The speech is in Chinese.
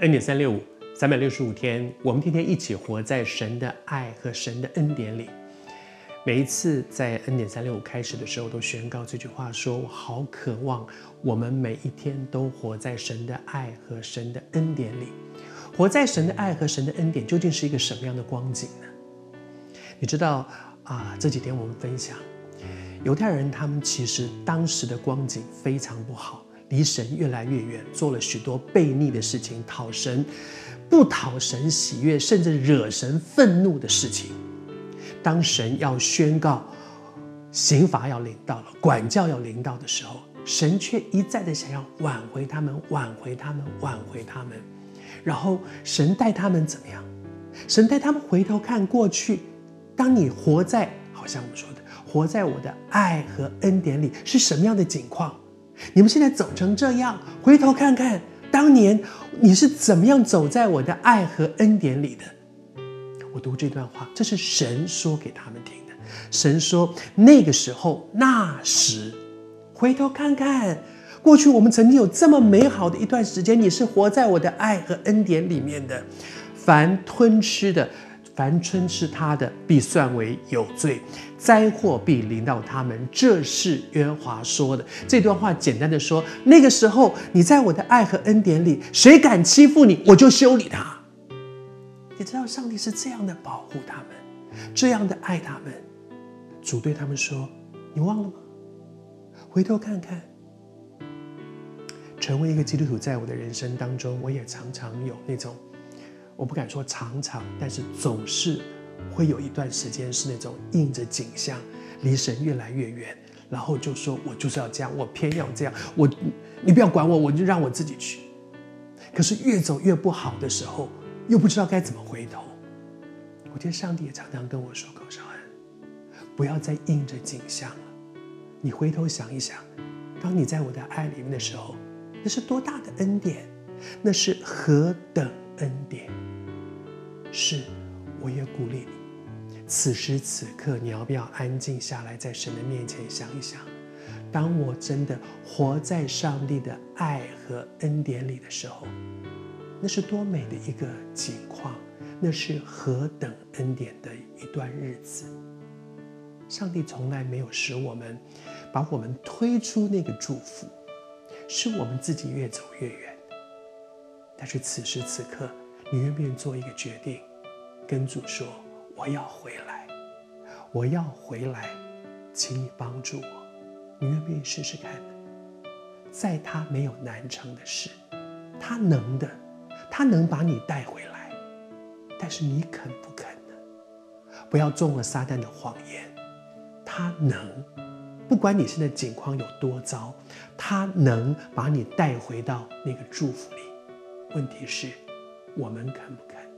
恩典三六五，三百六十五天，我们天天一起活在神的爱和神的恩典里。每一次在恩典三六五开始的时候，都宣告这句话说：说我好渴望我们每一天都活在神的爱和神的恩典里。活在神的爱和神的恩典，究竟是一个什么样的光景呢？你知道啊，这几天我们分享，犹太人他们其实当时的光景非常不好。离神越来越远，做了许多悖逆的事情，讨神不讨神喜悦，甚至惹神愤怒的事情。当神要宣告刑罚要临到了，管教要临到的时候，神却一再的想要挽回他们，挽回他们，挽回他们。然后神带他们怎么样？神带他们回头看过去。当你活在，好像我们说的，活在我的爱和恩典里，是什么样的景况？你们现在走成这样，回头看看当年你是怎么样走在我的爱和恩典里的。我读这段话，这是神说给他们听的。神说那个时候那时，回头看看过去，我们曾经有这么美好的一段时间，你是活在我的爱和恩典里面的。凡吞吃的。凡春吃他的，必算为有罪，灾祸必临到他们。这是约华说的。这段话简单的说，那个时候你在我的爱和恩典里，谁敢欺负你，我就修理他。你知道上帝是这样的保护他们，这样的爱他们。主对他们说：“你忘了吗？回头看看。”成为一个基督徒，在我的人生当中，我也常常有那种。我不敢说常常，但是总是会有一段时间是那种应着景象，离神越来越远，然后就说我就是要这样，我偏要这样，我你不要管我，我就让我自己去。可是越走越不好的时候，又不知道该怎么回头。我觉得上帝也常常跟我说：“高少恩，不要再应着景象了，你回头想一想，当你在我的爱里面的时候，那是多大的恩典，那是何等恩典。”是，我也鼓励你，此时此刻你要不要安静下来，在神的面前想一想，当我真的活在上帝的爱和恩典里的时候，那是多美的一个景况，那是何等恩典的一段日子。上帝从来没有使我们把我们推出那个祝福，是我们自己越走越远。但是此时此刻。你愿不愿意做一个决定，跟主说：“我要回来，我要回来，请你帮助我。”你愿不愿意试试看？在他没有难成的事，他能的，他能把你带回来。但是你肯不肯呢？不要中了撒旦的谎言。他能，不管你现在境况有多糟，他能把你带回到那个祝福里。问题是。我们敢不敢